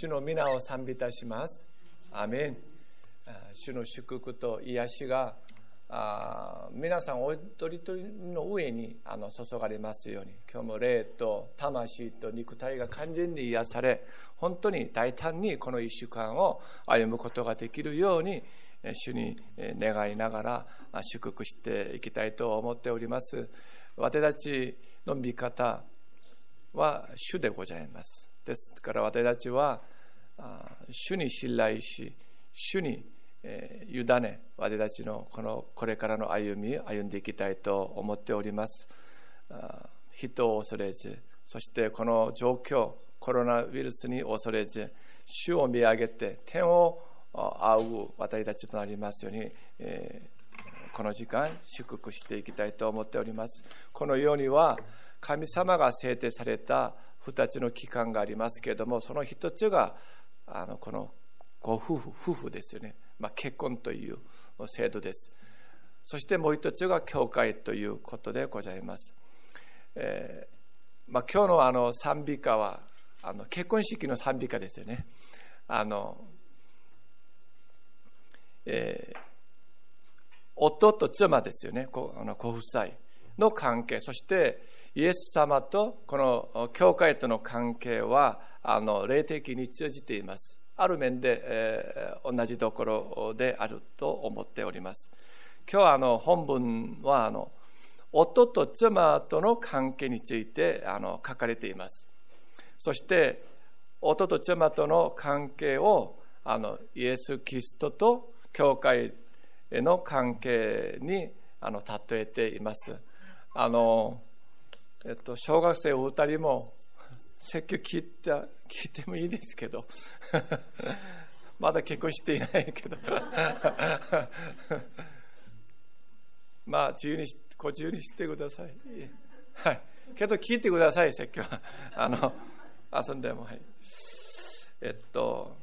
主の皆を賛美いたします。アメン。主の祝福と癒しがあ皆さんお一人一人の上にあの注がれますように今日も霊と魂と肉体が完全に癒され本当に大胆にこの1週間を歩むことができるように主に願いながら祝福していきたいと思っております私たちの味方は主でございますですから私たちは主に信頼し主に、委ね私たちのこのこれからの歩み歩んでいきたいと思っております。人を恐れずそしてこの状況コロナウイルスに恐れず主を見上げて天を仰ぐ私たちとなりますように、え、この時間祝福していきたいと思っております。このようには神様が制定された2つの期間がありますけれどもその1つがあのこのご夫婦夫婦ですよねまあ、結婚という制度です。そしてもう一つが教会ということでございます。えーまあ、今日のあの賛美歌はあの結婚式の賛美歌ですよね。あのえー、夫と妻ですよね、あのご夫妻の関係、そしてイエス様とこの教会との関係はあの霊的に通じています。ある面で、えー、同じところであると思っております。今日はあの本文はあの夫と妻との関係についてあの書かれています。そして夫と妻との関係をあのイエス・キリストと教会への関係にあの例えています。あのえっと、小学生お二人も 説教聞いた聞いてもいいですけど まだ結婚していないけど。まあ自由にご自由にしてください。はい。けど聞いてください説教。はあの遊んでもはい。えっと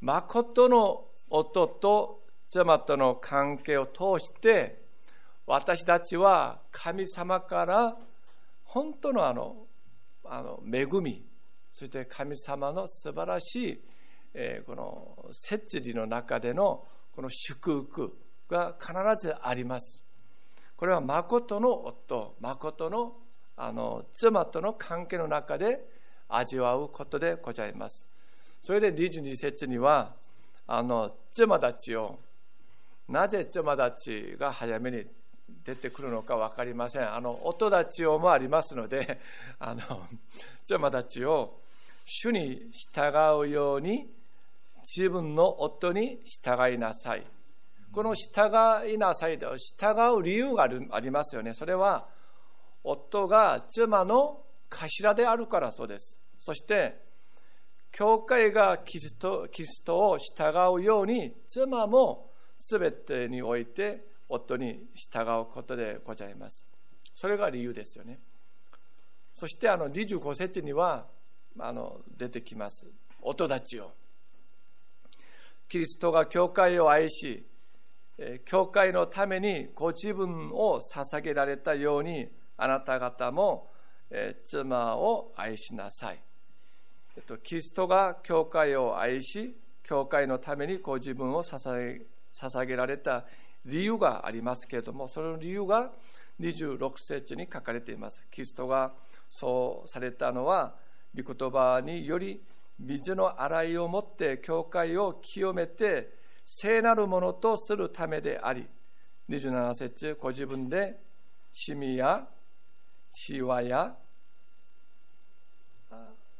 誠の夫と妻との関係を通して私たちは神様から本当のあのあの恵みそして神様の素晴らしい、えー、この摂理の中でのこの祝福が必ずあります。これは誠の夫誠のあの妻との関係の中で味わうことでございます。それで22節にはあの妻たちをなぜ妻たちが早めに出てくるのか分かりません。あの音立ちをもありますので あの 妻たちを主に従うように自分の夫に従いなさい。この従いなさいで従う理由がありますよね。それは夫が妻の頭であるからそうです。そして教会がキリストキリストを従うように妻も全てにおいて夫に従うことでございます。それが理由ですよね。そしてあの25節にはあの出てきます。夫たちを。キリストが教会を愛し、教会のためにご自分を捧げられたように、あなた方も妻を愛しなさい。キリストが教会を愛し、教会のためにご自分を捧げられた理由がありますけれども、その理由が26節に書かれています。キリストがそうされたのは、御言葉により水の洗いをもって教会を清めて聖なるものとするためであり、27節ご自分でシミやシワや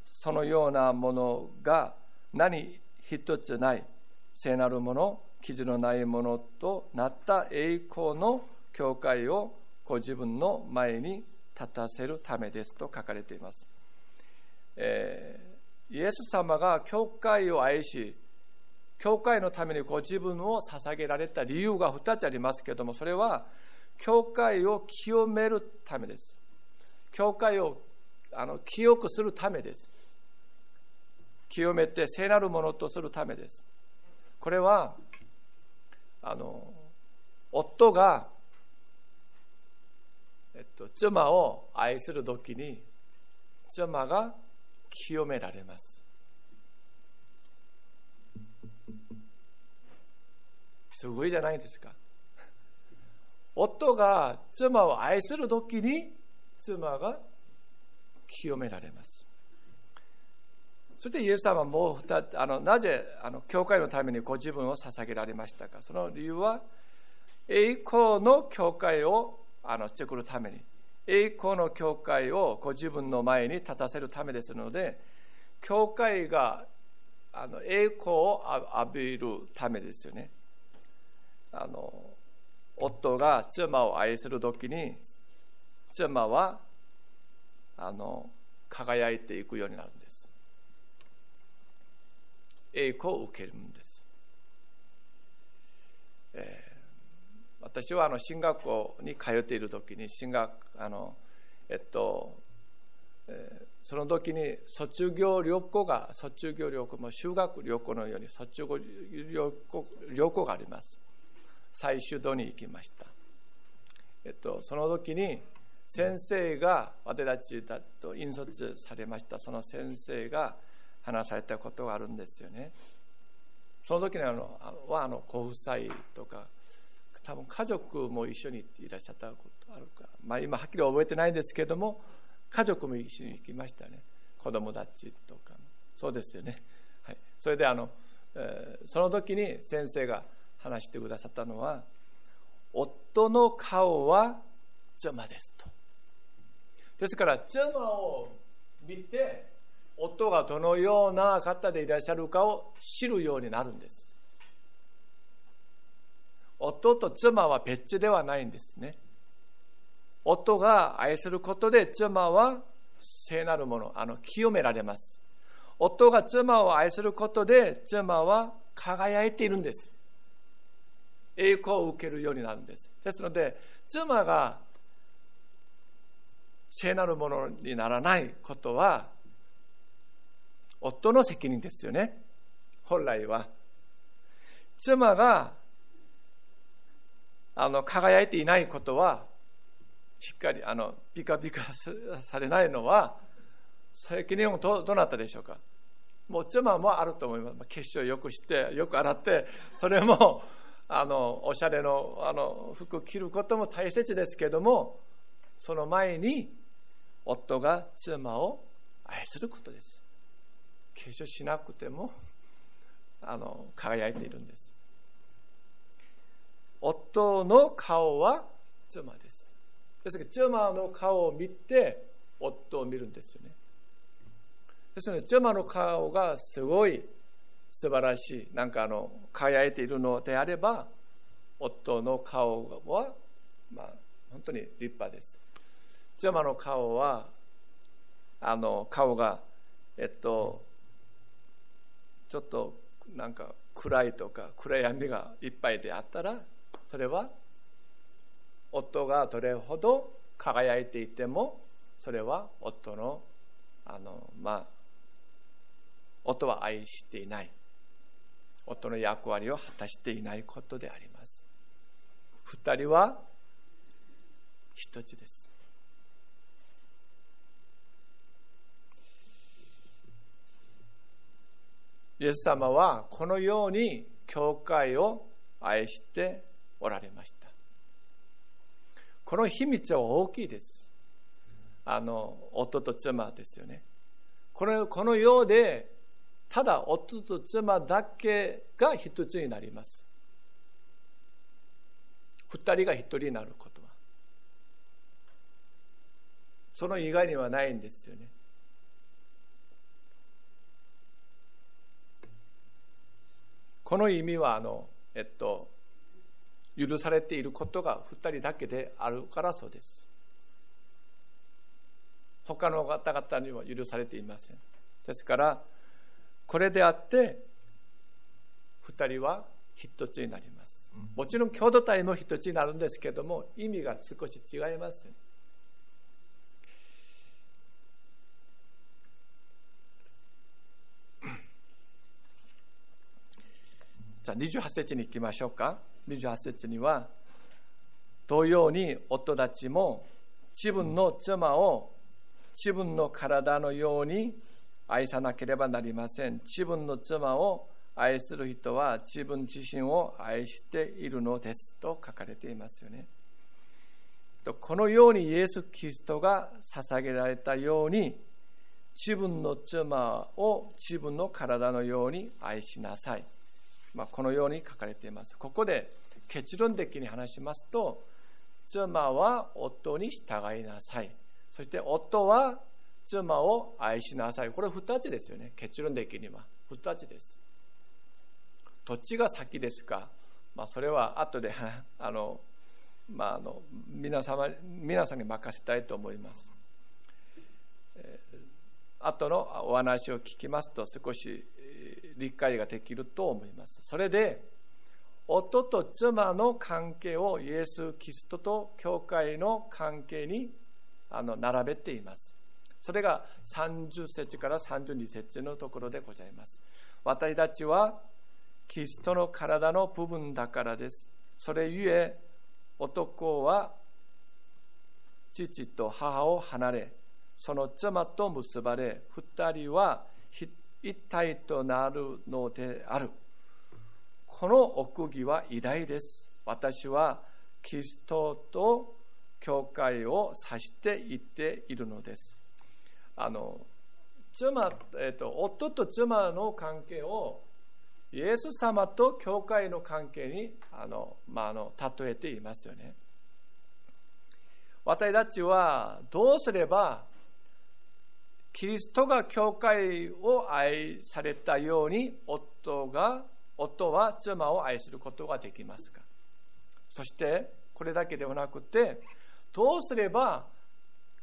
そのようなものが何一つない聖なるもの傷のないものとなった栄光の教会をご自分の前に立たせるためですと書かれています。えー、イエス様が教会を愛し、教会のためにご自分を捧げられた理由が2つありますけども、それは教会を清めるためです。教会をあの清くするためです。清めて聖なるものとするためです。これはあの夫が、えっと、妻を愛する時に妻が清められます。すごいじゃないですか。夫が妻を愛する時に妻が清められます。そしてイエス様もうあのなぜあの教会のためにご自分を捧げられましたか？その理由は栄光の教会をあの作るために栄光の教会をご自分の前に立たせるためですので教会があの栄光を浴びるためですよね。あの夫が妻を愛する時に妻はあの輝いていくようになる。栄光を受けるんです、えー、私はあの進学校に通っている時に進学あのえっと、えー、その時に卒業旅行が卒業旅行も修学旅行のように卒業旅行旅行があります。最終度に行きました、えっと、その時に先生が私たちだと引率されました。その先生が話されたことがあるんですよね。その時にあのはあのご夫妻とか多分家族も一緒にいらっしゃったことあるか、まあ、今はっきり覚えてないんですけども家族も一緒に行きましたね。子供たちとか。そうですよね、はい、それであの、えー、その時に先生が話してくださったのは夫の顔は妻ですと。ですから妻を見て夫がどのような方でいらっしゃるかを知るようになるんです。夫と妻は別ではないんですね。夫が愛することで妻は聖なるものあの清められます。夫が妻を愛することで妻は輝いているんです。栄光を受けるようになるんです。ですので妻が聖なるものにならないことは夫の責任ですよね。本来は。妻があの輝いていないことはしっかりあのピカピカされないのは責任をどどなたでしょうか。もう妻もあると思います。化粧よくしてよく洗ってそれもあのおしゃれのあの服着ることも大切ですけどもその前に夫が妻を愛することです。化粧しなくてもあの輝いているんです。夫の顔は妻です。ですから妻の顔を見て夫を見るんですよね。ですので妻の顔がすごい素晴らしいなんかあの輝いているのであれば夫の顔は、まあ、本当に立派です。妻の顔はあの顔がえっとちょっとなんか暗いとか暗闇がいっぱいであったらそれは夫がどれほど輝いていてもそれは夫のあのまあ夫は愛していない。夫の役割を果たしていないことであります。二人は一つです。イエス様はこのように教会を愛しておられました。この秘密は大きいです。あの夫と妻ですよね。このこの世でただ夫と妻だけが一つになります。二人が一人になることは。その以外にはないんですよね。この意味はあのえっと許されていることが二人だけであるからそうです。他の方々には許されていません。ですからこれであって2人は一つになります。もちろん共同体も一つになるんですけども意味が少し違いますじゃあ28節に行きましょうか28節には同様に夫たちも自分の妻を自分の体のように愛さなければなりません自分の妻を愛する人は自分自身を愛しているのですと書かれていますよね。このようにイエス・キリストが捧げられたように自分の妻を自分の体のように愛しなさい。まあ、このように書かれています。ここで結論的に話しますと、妻は夫に従いなさい。そして夫は妻を愛しなさい。これ2つですよね。結論的には。2つです。どっちが先ですか、まあ、それは後で あの、まあ、あの皆様皆さんに任せたいと思います。えー、後のお話を聞きますと少し理解ができると思います。それで夫と妻の関係をイエス・キリストと教会の関係にあの並べています。それが30節から32節のところでございます。私たちはキリストの体の部分だからです。それゆえ男は父と母を離れ、その妻と結ばれ、二人は一体となるのである。この奥義は偉大です。私はキリストと教会を指して言っているのです。あの妻、えーと、夫と妻の関係をイエス様と教会の関係にあの、まあ、あの例えていますよね。私たちはどうすればキリストが教会を愛されたように夫が夫は妻を愛することができますか？そしてこれだけではなくてどうすれば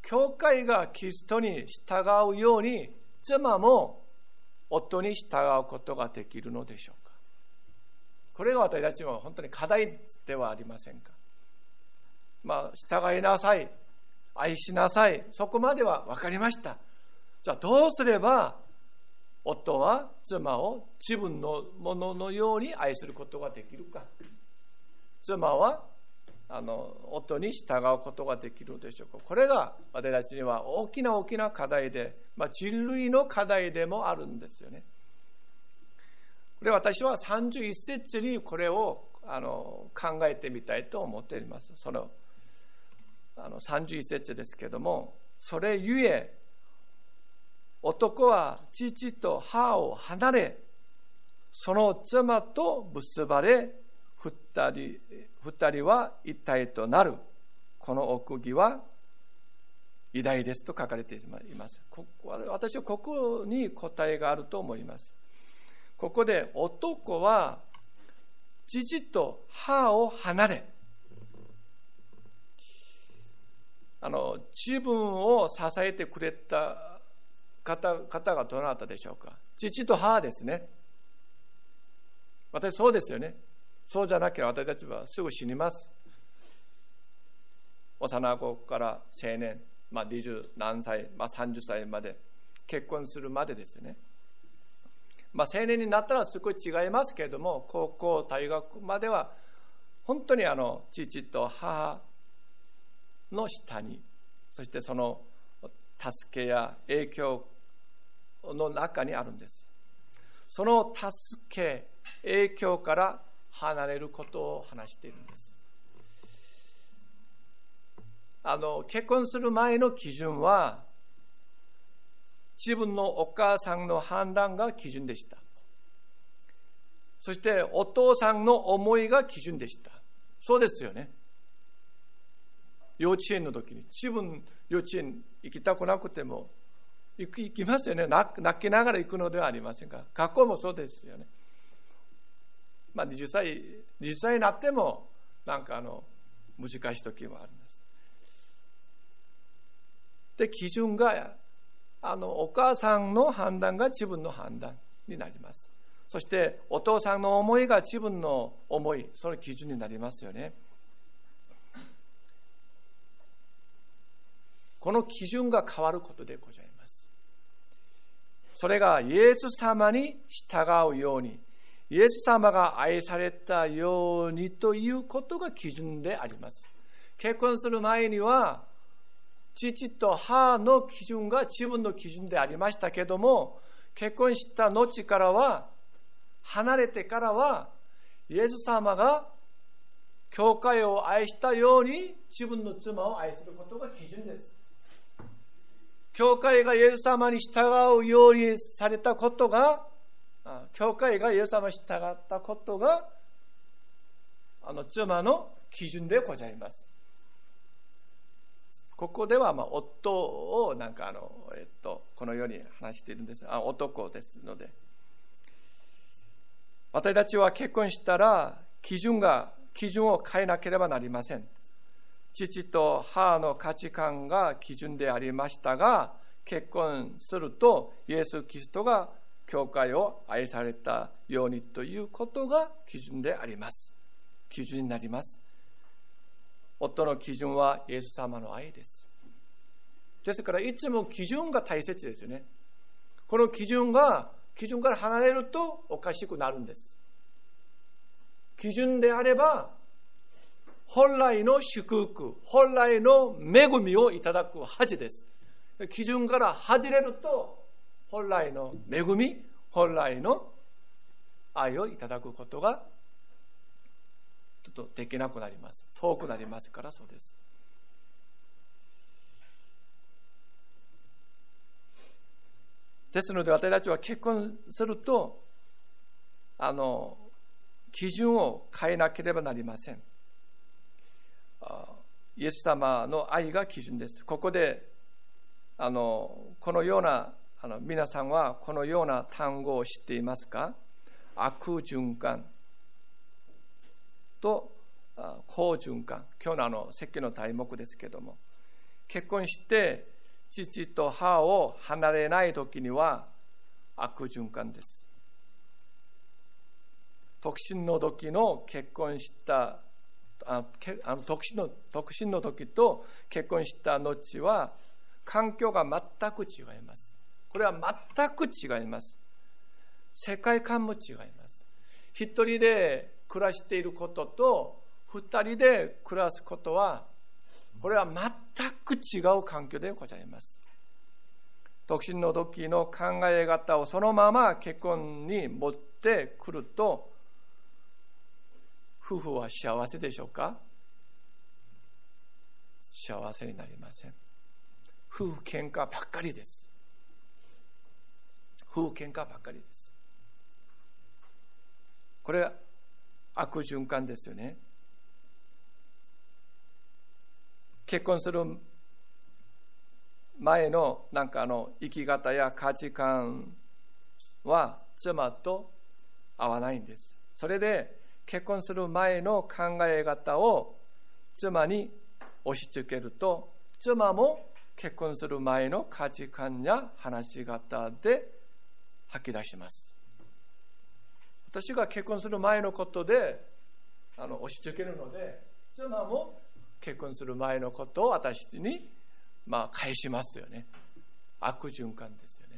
教会がキリストに従うように妻も夫に従うことができるのでしょうか？これが私たちは本当に課題ではありませんか？まあ従いなさい。愛しなさい。そこまでは分かりました。じゃあどうすれば夫は妻を自分のもののように愛することができるか妻はあの夫に従うことができるでしょうかこれが私たちには大きな大きな課題で、まあ、人類の課題でもあるんですよねこれ私は31節にこれをあの考えてみたいと思っていますそのあの31節ですけどもそれゆえ男は父と母を離れその妻と結ばれ二人二人は一体となる。この奥義は偉大ですと書かれています。私はここに答えがあると思います。ここで男は父と母を離れあの自分を支えてくれた方方がどなたでしょうか？父と母ですね私そうですよねそうじゃなければ私たちはすぐ死にます。幼い子から青年、まあ、20何歳、まあ、30歳まで結婚するまでですね。まあ、青年になったら少し違いますけれども高校大学までは本当にあの父と母の下にそしてその助けや影響の中にあるんです。その助け影響から離れることを話しているんです。あの結婚する前の基準は自分のお母さんの判断が基準でした。そしてお父さんの思いが基準でした。そうですよね。幼稚園の時に自分幼稚園行きたくなくても行きますよね泣きながら行くのではありませんか学校もそうですよねまあ、20歳20歳になってもなんかあの難しい時もあるんです。で基準があのお母さんの判断が自分の判断になります。そしてお父さんの思いが自分の思いその基準になりますよね。この基準が変わることでございます。それがイエス様に従うようにイエス様が愛されたようにということが基準であります。結婚する前には、父と母の基準が自分の基準でありましたけども、結婚した後からは、離れてからはイエス様が教会を愛したように自分の妻を愛することが基準です。教会がイエス様に従うようにされたことが、教会がイエス様に従ったことが、あの妻の基準でございます。ここではまあ夫をなんかあの、えっと、このように話しているんです。あ男ですので。私たちは結婚したら基準が基準を変えなければなりません。父と母の価値観が基準でありましたが結婚するとイエス・キリストが教会を愛されたようにということが基準であります基準になります夫の基準はイエス様の愛です。ですからいつも基準が大切ですよね。この基準が基準から離れるとおかしくなるんです。基準であれば本来の祝福、本来の恵みをいただくはずです。基準から外れると本来の恵み、本来の愛をいただくことがちょっとできなくなります。遠くなりますからそうです。ですので私たちは結婚するとあの基準を変えなければなりません。イエス様の愛が基準です。ここであのこのようなあの皆さんはこのような単語を知っていますか？悪循環。と好循環。今日のあの説教の題目ですけども。結婚して父と母を離れない時には悪循環です。独身の時の結婚したああの独身の独身の時と結婚した後は環境が全く違います。これは全く違います。世界観も違います。一人で暮らしていることと二人で暮らすことはこれは全く違う環境でございます。独身の時の考え方をそのまま結婚に持ってくると夫婦は幸せでしょうか？幸せになりません。夫婦喧嘩ばっかりです。夫婦喧嘩ばっかりです。これは悪循環ですよね。結婚する前のなんかあの生き方や価値観は妻と合わないんです。それで結婚する前の考え方を妻に押し付けると妻も結婚する前の価値観や話し方で吐き出します。私が結婚する前のことであの押し付けるので妻も結婚する前のことを私に、まあ、返しますよね。悪循環ですよね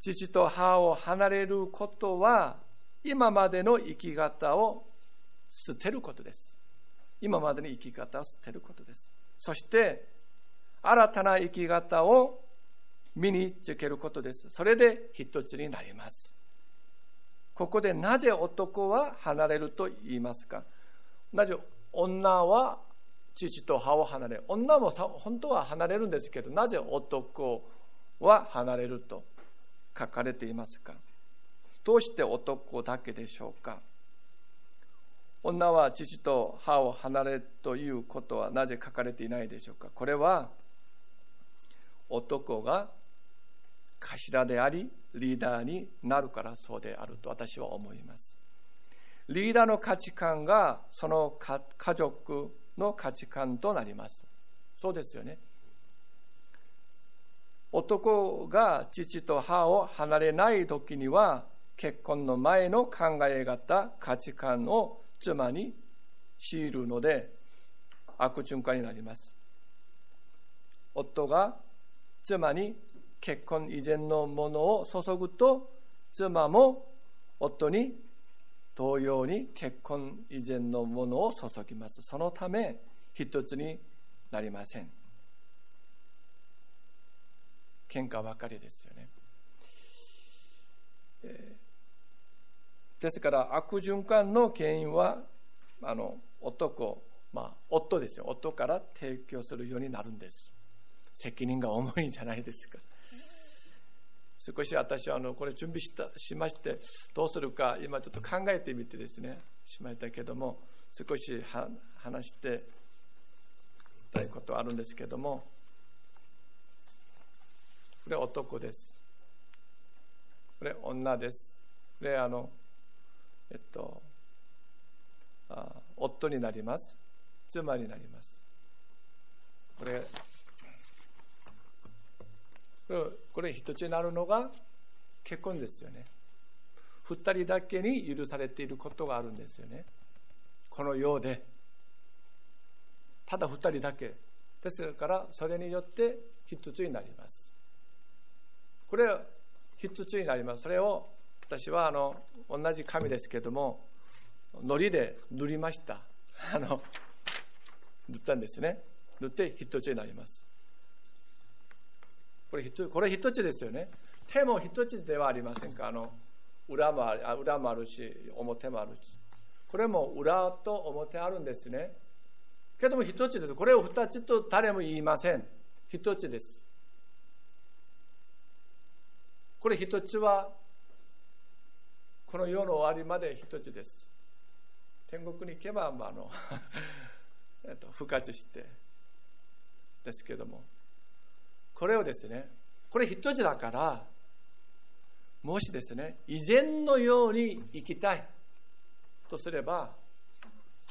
父と母を離れることは今までの生き方を捨てることです。今までの生き方を捨てることです。そして新たな生き方を身につけることです。それで一つになります。ここでなぜ男は離れると言いますか？なぜ女は父と母を離れ女も本当は離れるんですけどなぜ男は離れると書かれていますか？どうして男だけでしょうか？女は父と母を離れということはなぜ書かれていないでしょうか？これは男が頭でありリーダーになるからそうであると私は思います。リーダーの価値観がその家族の価値観となります。そうですよね。男が父と母を離れない時には結婚の前の考え方価値観を妻に強いるので悪循環になります。夫が妻に結婚以前のものを注ぐと妻も夫に同様に結婚以前のものを注ぎます。そのため一つになりません。喧嘩ばかりですよね。ですから悪循環の原因はあの男、まあ、夫ですよ。夫から提供するようになるんです。責任が重いんじゃないですか。少し私はあのこれ準備したしましてどうするか今ちょっと考えてみてですね。しましたけども少し話してたいことあるんですけども。これ男です。これ女です。これあのえっとあ夫になります。妻になります。これこれこれ一つになるのが結婚ですよね。二人だけに許されていることがあるんですよね。この世で。ただ二人だけ。ですからそれによって一つになります。これは一つになります。それを私はあの同じ紙ですけども糊で塗りました。あの塗ったんですね。塗って一つになります。これこれ一つですよね。手も一つではありませんか。あの裏もあ裏もあるし表もあるし。これも裏と表あるんですね。けども一つです。これを二つと誰も言いません。一つです。これ一つはこの世の終わりまで一つです。天国に行けば、まあ、あの えっと復活してですけども。これをですねこれ一つだからもしですね以前のように生きたいとすれば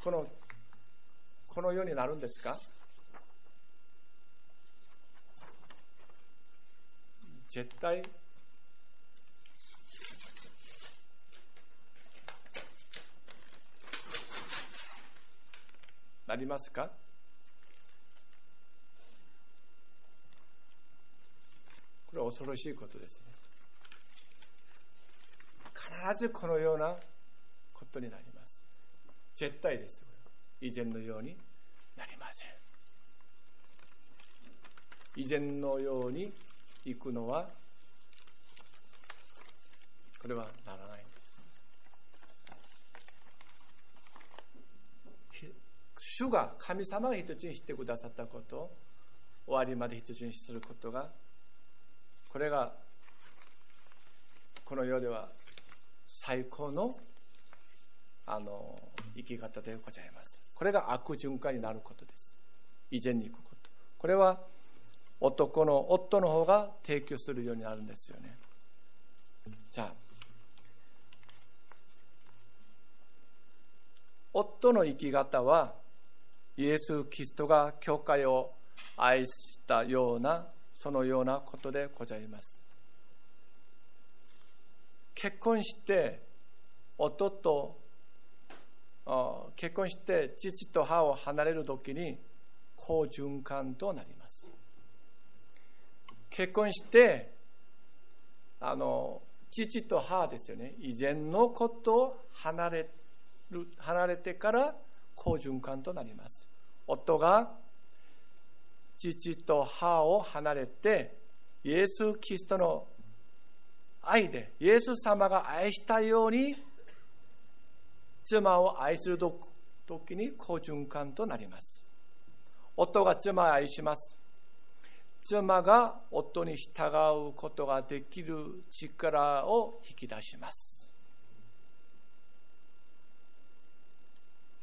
このこのようになるんですか？絶対なりますか？これは恐ろしいことですね。必ずこのようなことになります。絶対です。以前のようになりません。以前のように行くのはこれはならないんです主が神様が一つにしてくださったこと終わりまで一つにすることがこれがこの世では最高のあの生き方でございます。これが悪循環になることです。以前に行くこと。これは男の夫の方が提供するようになるんですよね。じゃあ夫の生き方はイエス・キリストが教会を愛したようなそのようなことでございます。結婚して夫と結婚して父と母を離れる時に好循環となります。結婚してあの父と母ですよね。以前のことを離れる離れてから好循環となります。夫が父と母を離れてイエス・キリストの愛でイエス様が愛したように妻を愛する時に好循環となります。夫が妻を愛します。妻が夫に従うことができる力を引き出します。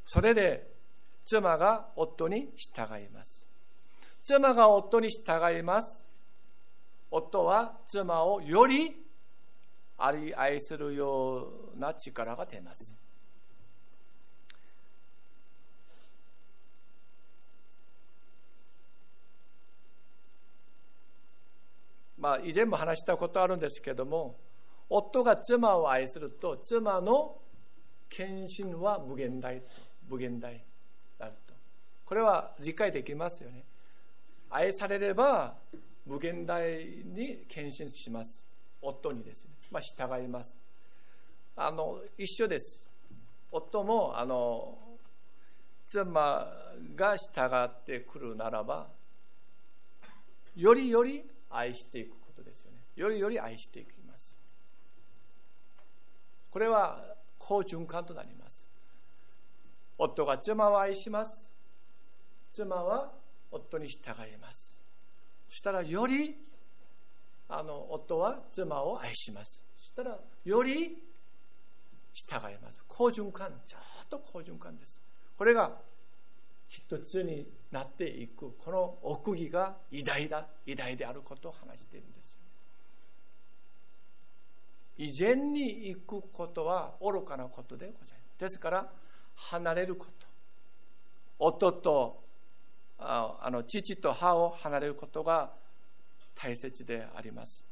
それで妻が夫に従います妻が夫に従います。夫は妻をより愛するような力が出ます。まあ、以前も話したことあるんですけども夫が妻を愛すると妻の献身は無限大と無限大なると。これは理解できますよね。愛されれば無限大に献身します。夫にですね、まあ、従います。あの一緒です。夫もあの妻が従ってくるならばよりより愛していくことですよね。よりより愛していきます。これは好循環となります。夫が妻を愛します。妻は夫に従います。そしたらよりあの夫は妻を愛します。そしたらより従います。好循環ちょっと好循環です。これが一つになっていくこの奥義が偉大だ偉大であることを話しているんです。以前に行くことは愚かなことでございます。ですから離れること。夫とああの父と母を離れることが大切であります。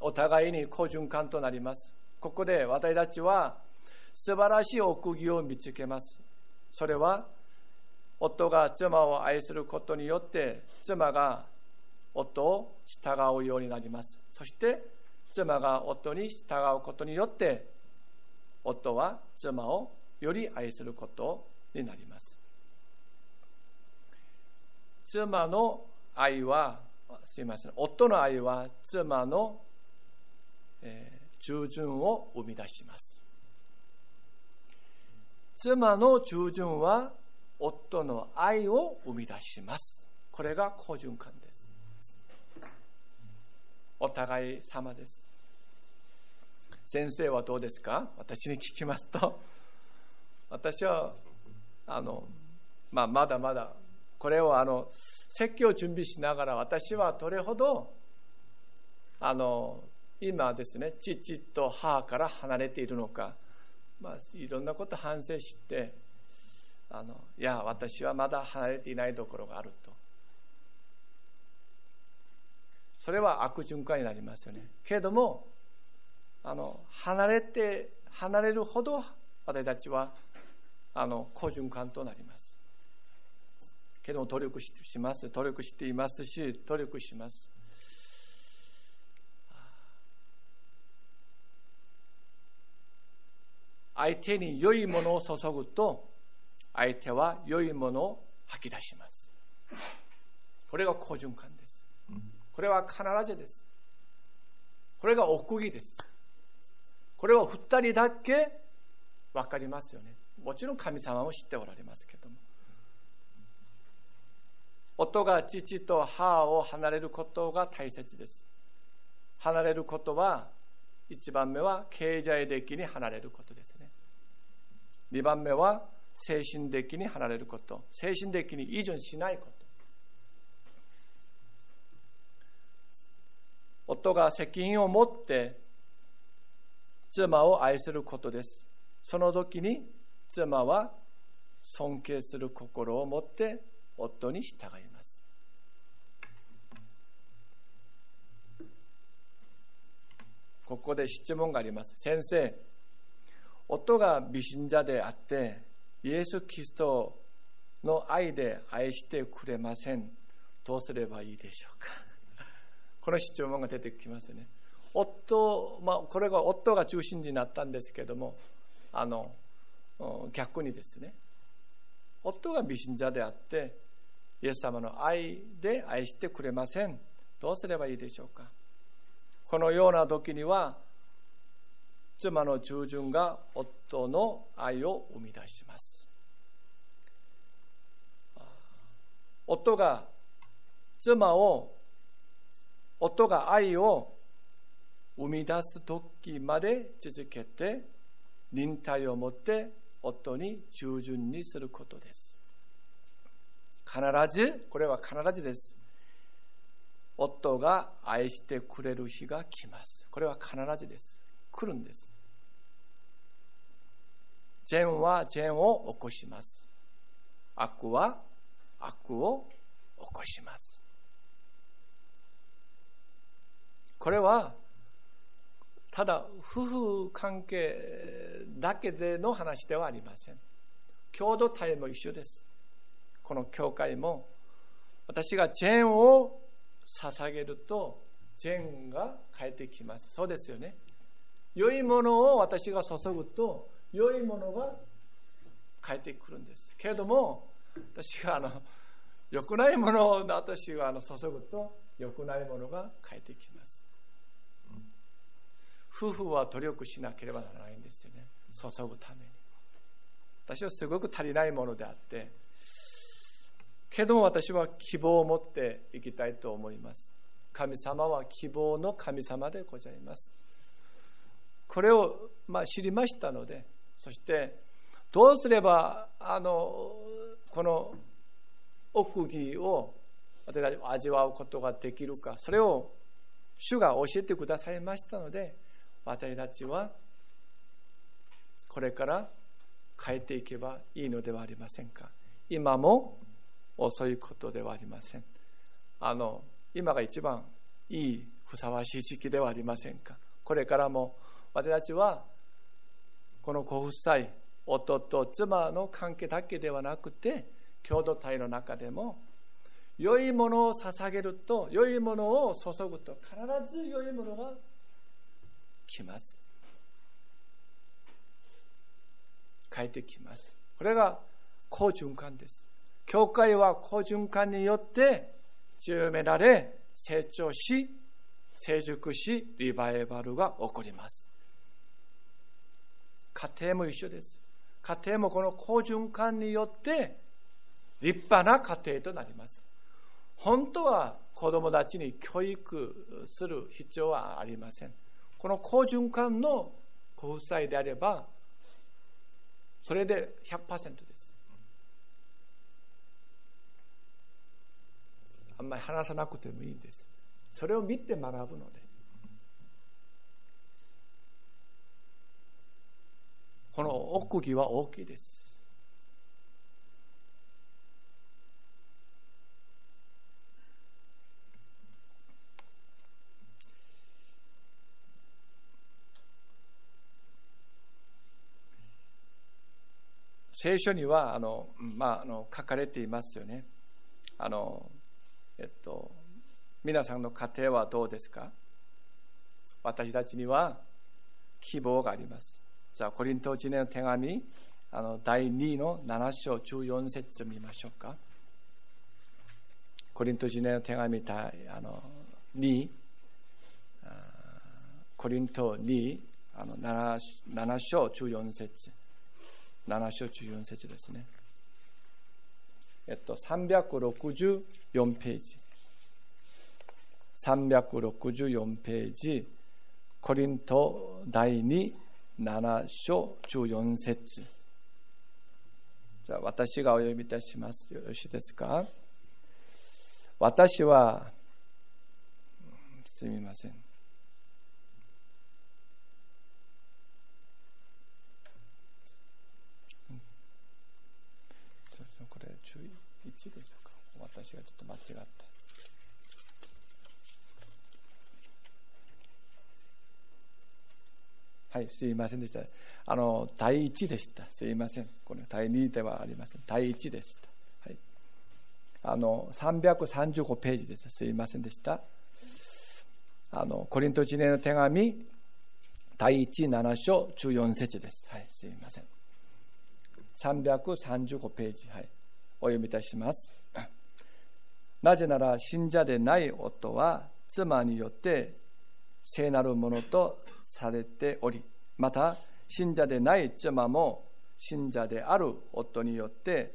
お互いに好循環となります。ここで私たちは素晴らしい奥義を見つけます。それは夫が妻を愛することによって妻が夫を従うようになります。そして妻が夫に従うことによって夫は妻をより愛することになります妻の愛はすいません夫の愛は妻の、えー、従順を生み出します妻の従順は夫の愛を生み出します。これが好循環です。お互い様です。先生はどうですか？私に聞きますと、私は、あの、まあ、まだまだ、これをあの、説教を準備しながら、私はどれほど、あの、今ですね、父と母から離れているのか、まあ、いろんなこと反省してあのいや私はまだ離れていないところがあると。それは悪循環になりますよね。けれどもあの離れて離れるほど私たちはあの好循環となります。けども努力します。努力していますし努力します。相手に良いものを注ぐと相手は良いものを吐き出します。これが好循環です。これは必ずです。これが奥義ですこれは二人だけ分かりますよね。もちろん神様も知っておられますけども。夫が父と母を離れることが大切です。離れることは一番目は経済的に離れることです2番目は精神的に離れること。精神的に依存しないこと。夫が責任を持って妻を愛することです。その時に妻は尊敬する心を持って夫に従います。ここで質問があります。先生夫が美信者であってイエス・キリストの愛で愛してくれません。どうすればいいでしょうか？この質問が出てきますよね。夫、まあ、これが夫が中心になったんですけどもあの逆にですね夫が美信者であってイエス様の愛で愛してくれません。どうすればいいでしょうか。このような時には妻の従順が夫の愛を生み出します。夫が妻を夫が愛を生み出す時まで続けて忍耐を持って夫に従順にすることです必ずこれは必ずです夫が愛してくれる日が来ますこれは必ずです来るんです。善は善を起こします。悪は悪を起こします。これはただ夫婦関係だけでの話ではありません。共同体も一緒です。この教会も私が善を捧げると善が返ってきます。そうですよね。良いものを私が注ぐと良いものが返ってくるんですけれども私があの良くないものを私があの注ぐと良くないものが返ってきます夫婦は努力しなければならないんですよね。注ぐために。私はすごく足りないものであってけど私は希望を持っていきたいと思います。神様は希望の神様でございます。これをま知りましたのでそしてどうすればあのこの奥義を私たち味わうことができるかそれを主が教えてくださいましたので私たちはこれから変えていけばいいのではありませんか？今も遅いことではありません。あの今が一番いいふさわしい時期ではありませんか？これからも私たちはこのご夫妻夫と妻の関係だけではなくて共同体の中でも良いものを捧げると良いものを注ぐと必ず良いものが来ます。変えてきます。これが好循環です。教会は好循環によって強められ成長し成熟しリバイバルが起こります。家庭も一緒です。家庭もこの好循環によって立派な家庭となります。本当は子供たちに教育する必要はありません。この好循環のご夫妻であればそれで100%です。あんまり話さなくてもいいんです。それを見て学ぶので。この奥義は大きいです。聖書にはあの、まあ、あの書かれていますよね。あのえっと皆さんの家庭はどうですか？私たちには希望があります。じゃあコリント人への手紙あの第2の7章14節見ましょうか。コリント人への手紙あの2コリント2あの 7, 7章14節。7章14節ですね。えっと、364ページ。364ページ、コリント第2、7章14節じゃあ私がお読みいたします。よろしいですか？私は、すみません。1でしょうか私がちょっと間違った。はいすいませんでした。あの第1でした。すいません。これ第2ではありません。第1でした。はい。あの335ページです。すいませんでした。あのコリント1年の手紙第17章14節です。はいすいません。335ページ。はい。お読みいたします。なぜなら信者でない夫は妻によって聖なるものとされており、また信者でない妻も信者である夫によって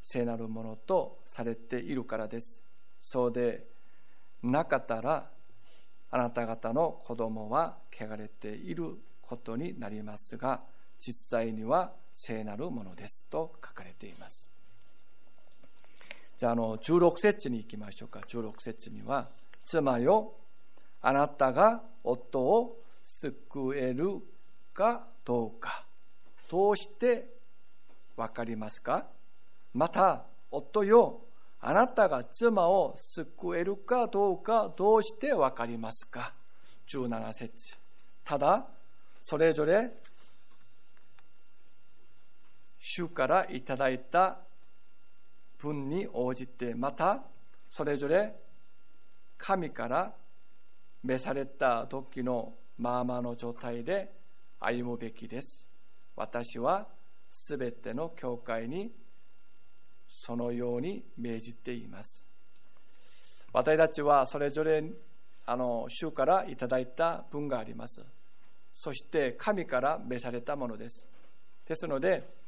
聖なるものとされているからです。そうでなかったらあなた方の子供は汚れていることになりますが実際には聖なるものですと書かれています。じゃあの16節に行きましょうか。16節には「妻よあなたが夫を救えるかどうかどうして分かりますか？また夫よあなたが妻を救えるかどうかどうして分かりますか？17節。ただそれぞれ主からいただいた分に応じてまたそれぞれ神から召された時のまあまの状態で歩むべきです。私はすべての教会にそのように命じています。私たちはそれぞれあの主からいただいた分があります。そして神から召されたものです。ですので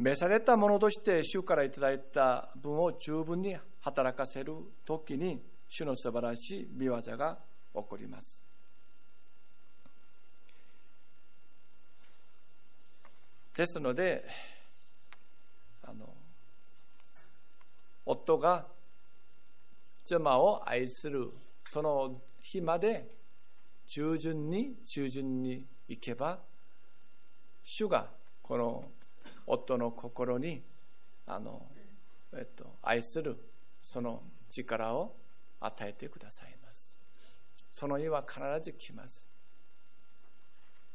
召されたものとして主からいただいた分を十分に働かせる時に主の素晴らしい見業が起こります。ですのであの夫が妻を愛するその日まで従順に従順に行けば主がこの夫の心にあの、えっと、愛するその力を与えてくださいます。その日は必ず来ます。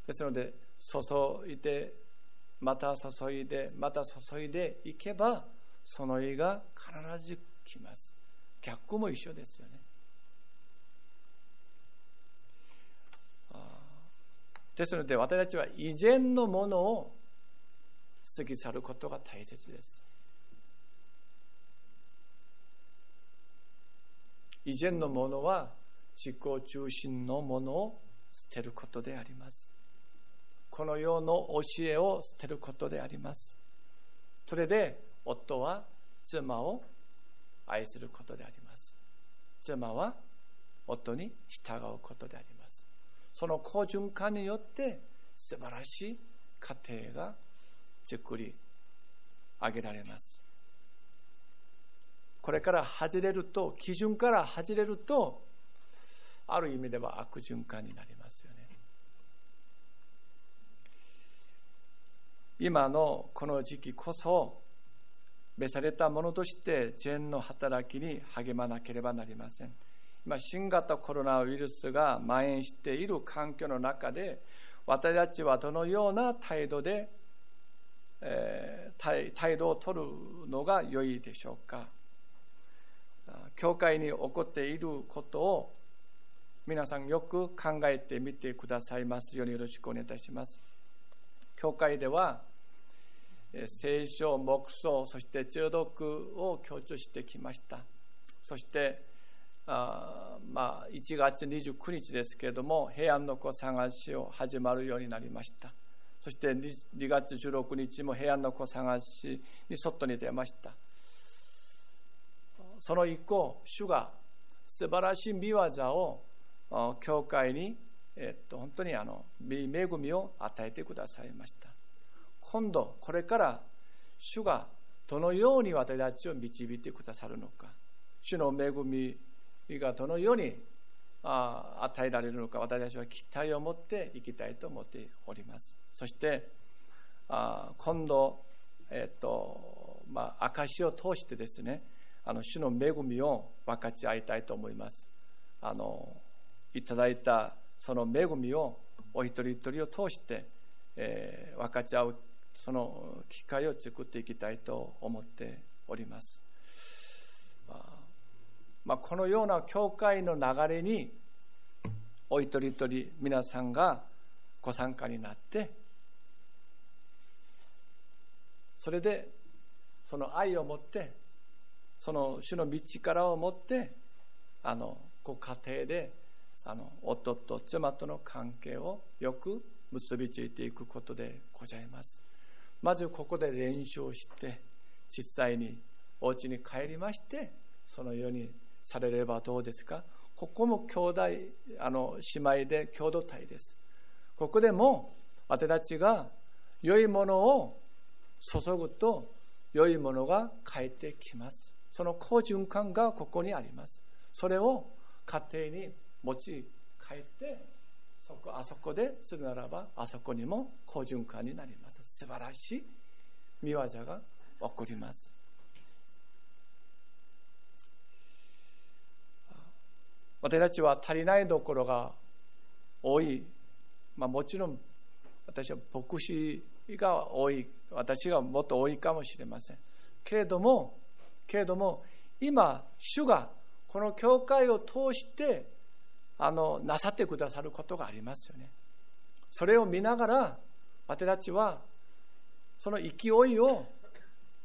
ですので注いでまた注いでまた注いでいけばその日が必ず来ます。逆も一緒ですよね。ですので私たちは以前のものを過ぎ去ることが大切です。以前のものは自己中心のものを捨てることであります。この世の教えを捨てることであります。それで夫は妻を愛することであります。妻は夫に従うことであります。その好循環によって素晴らしい家庭が作り上げられます。これから外れると基準から外れるとある意味では悪循環になりますよね。今のこの時期こそ召されたものとして善の働きに励まなければなりません。今新型コロナウイルスが蔓延している環境の中で私たちはどのような態度でえー、態度を取るのが良いでしょうか。教会に起こっていることを皆さんよく考えてみてくださいますようによろしくお願いいたします。教会では聖書黙想そして中読を強調してきました。そしてあまあ1月29日ですけれども平安の子探しを始まるようになりました。そして2月16日も平安の子探しに外に出ました。その以降主が素晴らしい見業を教会に、えっと、本当にあの恵みを与えてくださいました。今度これから主がどのように私たちを導いてくださるのか。主の恵みがどのように与えられるのか私たちは期待を持っていきたいと思っております。そして今度、えっとまあ、証を通してですねあの主の恵みを分かち合いたいと思います。あのいただいたその恵みをお一人一人を通して、えー、分かち合うその機会を作っていきたいと思っております。まあ、このような教会の流れにお一人一人皆さんがご参加になってそれでその愛を持ってその主の道からを持ってあのご家庭であの夫と妻との関係をよく結びついていくことでございます。まずここで練習をして実際にお家に帰りましてそのようにされればどうですか？ここも兄弟あの姉妹で共同体です。ここでも私たちが良いものを注ぐと良いものが返ってきます。その好循環がここにあります。それを家庭に持ち帰ってそこあそこでするならばあそこにも好循環になります。素晴らしい見業が起こります。私たちは足りないところが多い、まあ、もちろん私は牧師が多い。私がもっと多いかもしれません。けれどもけれども今主がこの教会を通してあのなさってくださることがありますよね。それを見ながら私たちはその勢いを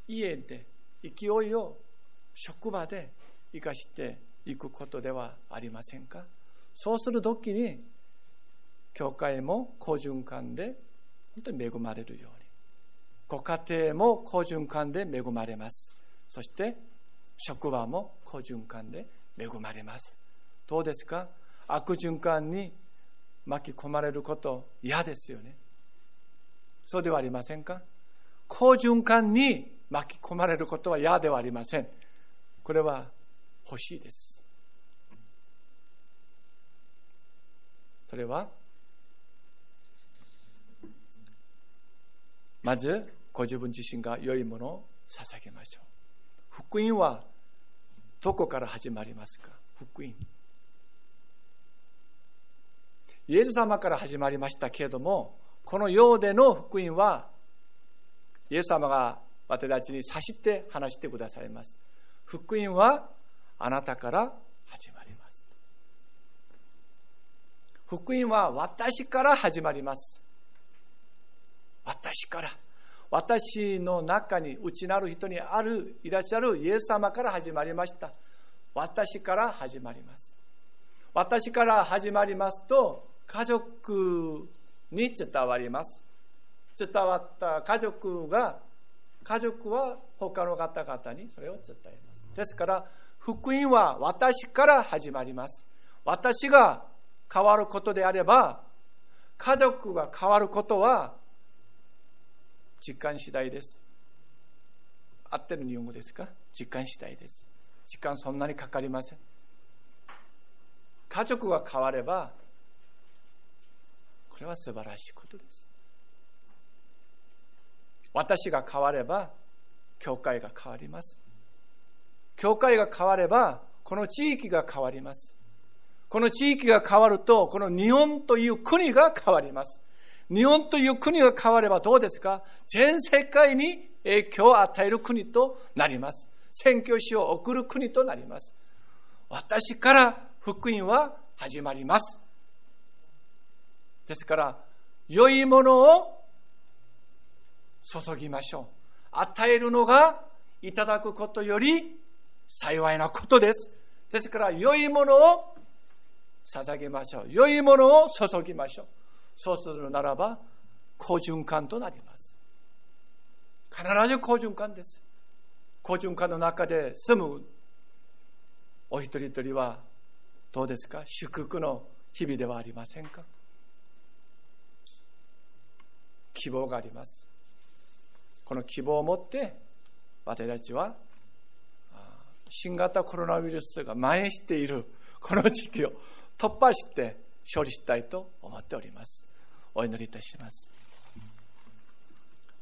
家で勢いを職場で生かして行くことではありませんか？そうする時に教会も好循環で本当に恵まれるように。ご家庭も好循環で恵まれます。そして職場も好循環で恵まれます。どうですか？悪循環に巻き込まれること嫌ですよね。そうではありませんか？好循環に巻き込まれることは嫌ではありません。これは欲しいです。それは？まずご自分自身が良いものを捧げましょう。福音はどこから始まりますか？福音。イエス様から始まりましたけれどもこのようでの福音はイエス様が私たちに差して話してくださいます。福音はあなたから始まります。福音は私から始まります。私から。私の中に内なる人にあるいらっしゃるイエス様から始まりました。私から始まります。私から始まりますと家族に伝わります。伝わった家族が家族は他の方々にそれを伝えます。ですから福音は私から始まります。私が変わることであれば家族が変わることは実感次第です。合ってる日本語ですか？実感次第です。時間そんなにかかりません。家族が変われば、これは素晴らしいことです。私が変われば、教会が変わります。教会が変われば、この地域が変わります。この地域が変わると、この日本という国が変わります。日本という国が変わればどうですか？全世界に影響を与える国となります。宣教師を送る国となります。私から福音は始まります。ですから、良いものを注ぎましょう。与えるのがいただくことより幸いなことです。ですから、良いものを捧げましょう。良いものを注ぎましょう。そうするならば好循環となります。必ず好循環です。好循環の中で住むお一人一人はどうですか？祝福の日々ではありませんか？希望があります。この希望を持って私たちは新型コロナウイルスが蔓延しているこの時期を突破して勝利したいと思っております。お祈りいたします。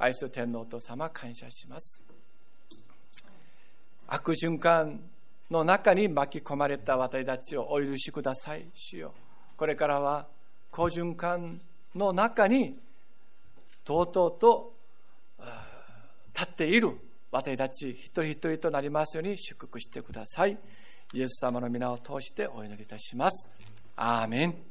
愛する天皇と様感謝します。悪循環の中に巻き込まれた私たちをお許しください。主よ。これからは好循環の中にとうとうと立っている私たち一人一人となりますように祝福してください。イエス様の皆を通してお祈りいたします。アーメン。